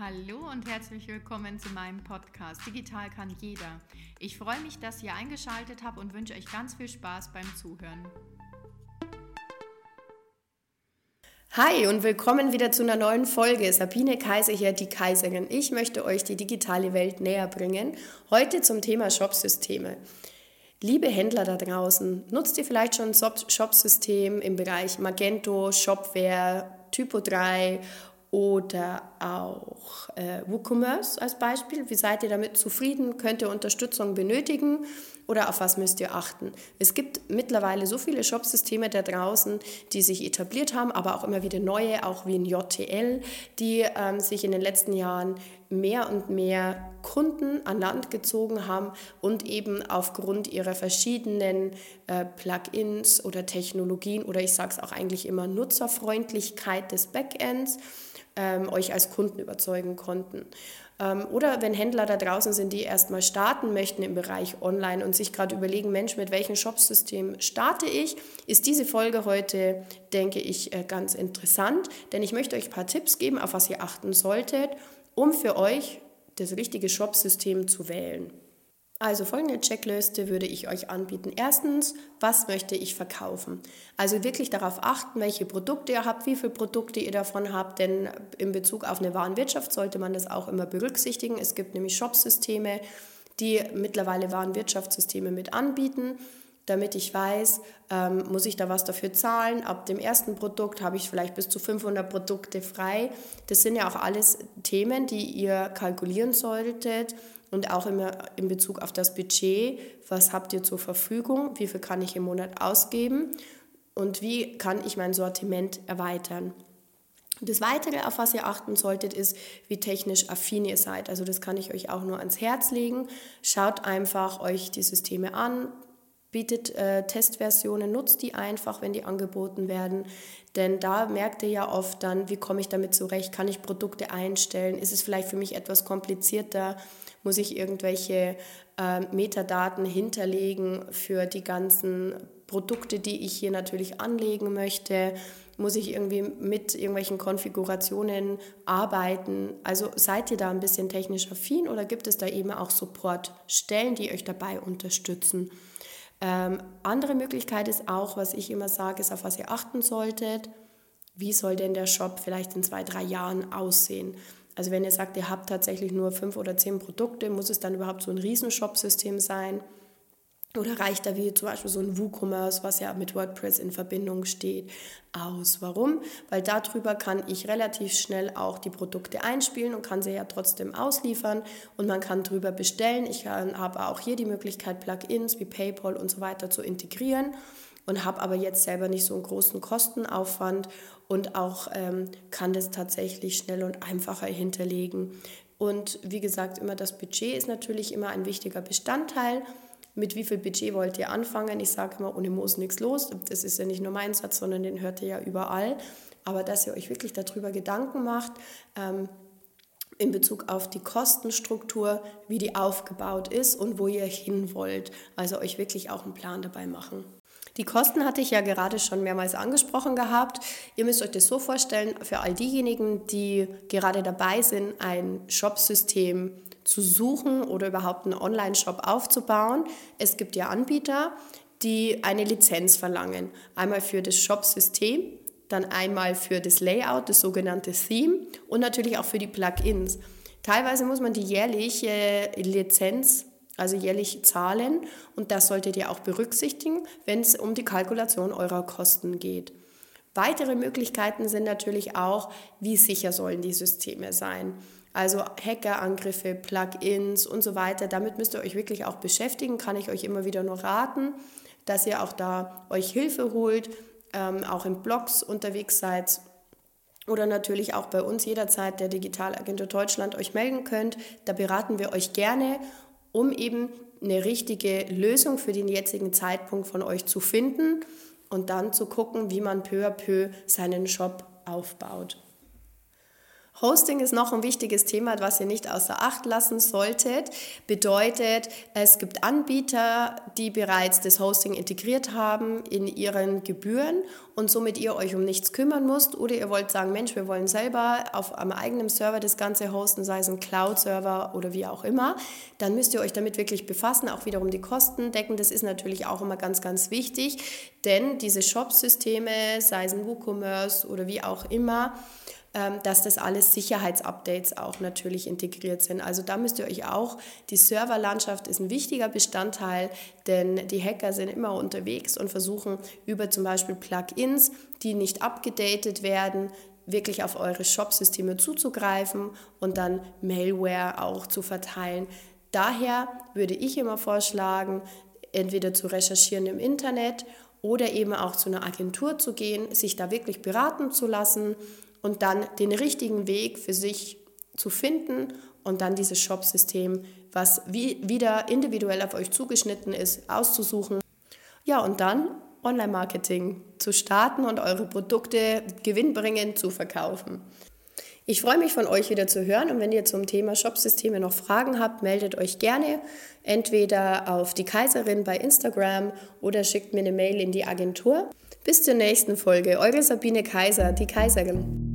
Hallo und herzlich willkommen zu meinem Podcast Digital kann jeder. Ich freue mich, dass ihr eingeschaltet habt und wünsche euch ganz viel Spaß beim Zuhören. Hi und willkommen wieder zu einer neuen Folge. Sabine Kaiser hier, die Kaiserin. Ich möchte euch die digitale Welt näher bringen. Heute zum Thema Shopsysteme. Liebe Händler da draußen, nutzt ihr vielleicht schon ein Shopsystem im Bereich Magento, Shopware, Typo 3 oder auch äh, WooCommerce als Beispiel. Wie seid ihr damit zufrieden? Könnt ihr Unterstützung benötigen oder auf was müsst ihr achten? Es gibt mittlerweile so viele Shopsysteme da draußen, die sich etabliert haben, aber auch immer wieder neue, auch wie ein JTL, die ähm, sich in den letzten Jahren mehr und mehr Kunden an Land gezogen haben und eben aufgrund ihrer verschiedenen äh, Plugins oder Technologien oder ich sage es auch eigentlich immer Nutzerfreundlichkeit des Backends ähm, euch als Kunden überzeugen konnten. Ähm, oder wenn Händler da draußen sind, die erstmal starten möchten im Bereich Online und sich gerade überlegen, Mensch, mit welchem Shopsystem starte ich, ist diese Folge heute, denke ich, äh, ganz interessant, denn ich möchte euch ein paar Tipps geben, auf was ihr achten solltet, um für euch das richtige Shopsystem zu wählen. Also folgende Checkliste würde ich euch anbieten. Erstens, was möchte ich verkaufen? Also wirklich darauf achten, welche Produkte ihr habt, wie viele Produkte ihr davon habt, denn in Bezug auf eine Warenwirtschaft sollte man das auch immer berücksichtigen. Es gibt nämlich Shopsysteme, die mittlerweile Warenwirtschaftssysteme mit anbieten. Damit ich weiß, ähm, muss ich da was dafür zahlen. Ab dem ersten Produkt habe ich vielleicht bis zu 500 Produkte frei. Das sind ja auch alles Themen, die ihr kalkulieren solltet und auch immer in Bezug auf das Budget, was habt ihr zur Verfügung, wie viel kann ich im Monat ausgeben und wie kann ich mein Sortiment erweitern. Das Weitere, auf was ihr achten solltet, ist, wie technisch affin ihr seid. Also das kann ich euch auch nur ans Herz legen. Schaut einfach euch die Systeme an, bietet äh, Testversionen, nutzt die einfach, wenn die angeboten werden. Denn da merkt ihr ja oft dann, wie komme ich damit zurecht, kann ich Produkte einstellen, ist es vielleicht für mich etwas komplizierter, muss ich irgendwelche äh, Metadaten hinterlegen für die ganzen Produkte, die ich hier natürlich anlegen möchte? Muss ich irgendwie mit irgendwelchen Konfigurationen arbeiten? Also seid ihr da ein bisschen technisch affin oder gibt es da eben auch Supportstellen, die euch dabei unterstützen? Ähm, andere Möglichkeit ist auch, was ich immer sage, ist, auf was ihr achten solltet. Wie soll denn der Shop vielleicht in zwei, drei Jahren aussehen? Also wenn ihr sagt, ihr habt tatsächlich nur fünf oder zehn Produkte, muss es dann überhaupt so ein Riesenshop-System sein? Oder reicht da wie zum Beispiel so ein WooCommerce, was ja mit WordPress in Verbindung steht, aus? Warum? Weil darüber kann ich relativ schnell auch die Produkte einspielen und kann sie ja trotzdem ausliefern und man kann drüber bestellen. Ich habe auch hier die Möglichkeit, Plugins wie PayPal und so weiter zu integrieren und habe aber jetzt selber nicht so einen großen Kostenaufwand und auch ähm, kann das tatsächlich schnell und einfacher hinterlegen. Und wie gesagt, immer das Budget ist natürlich immer ein wichtiger Bestandteil. Mit wie viel Budget wollt ihr anfangen? Ich sage immer, ohne Moos nichts los. Das ist ja nicht nur mein Satz, sondern den hört ihr ja überall. Aber dass ihr euch wirklich darüber Gedanken macht, ähm, in Bezug auf die Kostenstruktur, wie die aufgebaut ist und wo ihr hin wollt. Also euch wirklich auch einen Plan dabei machen. Die Kosten hatte ich ja gerade schon mehrmals angesprochen gehabt. Ihr müsst euch das so vorstellen, für all diejenigen, die gerade dabei sind, ein Shopsystem zu suchen oder überhaupt einen Online-Shop aufzubauen. Es gibt ja Anbieter, die eine Lizenz verlangen. Einmal für das Shopsystem, dann einmal für das Layout, das sogenannte Theme und natürlich auch für die Plugins. Teilweise muss man die jährliche Lizenz also jährlich zahlen und das solltet ihr auch berücksichtigen, wenn es um die Kalkulation eurer Kosten geht. Weitere Möglichkeiten sind natürlich auch, wie sicher sollen die Systeme sein. Also Hackerangriffe, Plugins und so weiter. Damit müsst ihr euch wirklich auch beschäftigen. Kann ich euch immer wieder nur raten, dass ihr auch da euch Hilfe holt, ähm, auch in Blogs unterwegs seid oder natürlich auch bei uns jederzeit der Digitalagentur Deutschland euch melden könnt. Da beraten wir euch gerne um eben eine richtige Lösung für den jetzigen Zeitpunkt von euch zu finden und dann zu gucken, wie man peu à peu seinen Shop aufbaut. Hosting ist noch ein wichtiges Thema, was ihr nicht außer Acht lassen solltet. Bedeutet, es gibt Anbieter, die bereits das Hosting integriert haben in ihren Gebühren und somit ihr euch um nichts kümmern müsst. Oder ihr wollt sagen, Mensch, wir wollen selber auf einem eigenen Server das Ganze hosten, sei es ein Cloud-Server oder wie auch immer. Dann müsst ihr euch damit wirklich befassen, auch wiederum die Kosten decken. Das ist natürlich auch immer ganz, ganz wichtig, denn diese Shop-Systeme, sei es ein WooCommerce oder wie auch immer, dass das alles Sicherheitsupdates auch natürlich integriert sind. Also da müsst ihr euch auch, die Serverlandschaft ist ein wichtiger Bestandteil, denn die Hacker sind immer unterwegs und versuchen über zum Beispiel Plugins, die nicht abgedatet werden, wirklich auf eure Shop-Systeme zuzugreifen und dann Malware auch zu verteilen. Daher würde ich immer vorschlagen, entweder zu recherchieren im Internet oder eben auch zu einer Agentur zu gehen, sich da wirklich beraten zu lassen und dann den richtigen Weg für sich zu finden und dann dieses Shop-System, was wie, wieder individuell auf euch zugeschnitten ist, auszusuchen. Ja, und dann Online-Marketing zu starten und eure Produkte gewinnbringend zu verkaufen. Ich freue mich von euch wieder zu hören und wenn ihr zum Thema Shopsysteme noch Fragen habt, meldet euch gerne entweder auf die Kaiserin bei Instagram oder schickt mir eine Mail in die Agentur. Bis zur nächsten Folge. Eure Sabine Kaiser, die Kaiserin.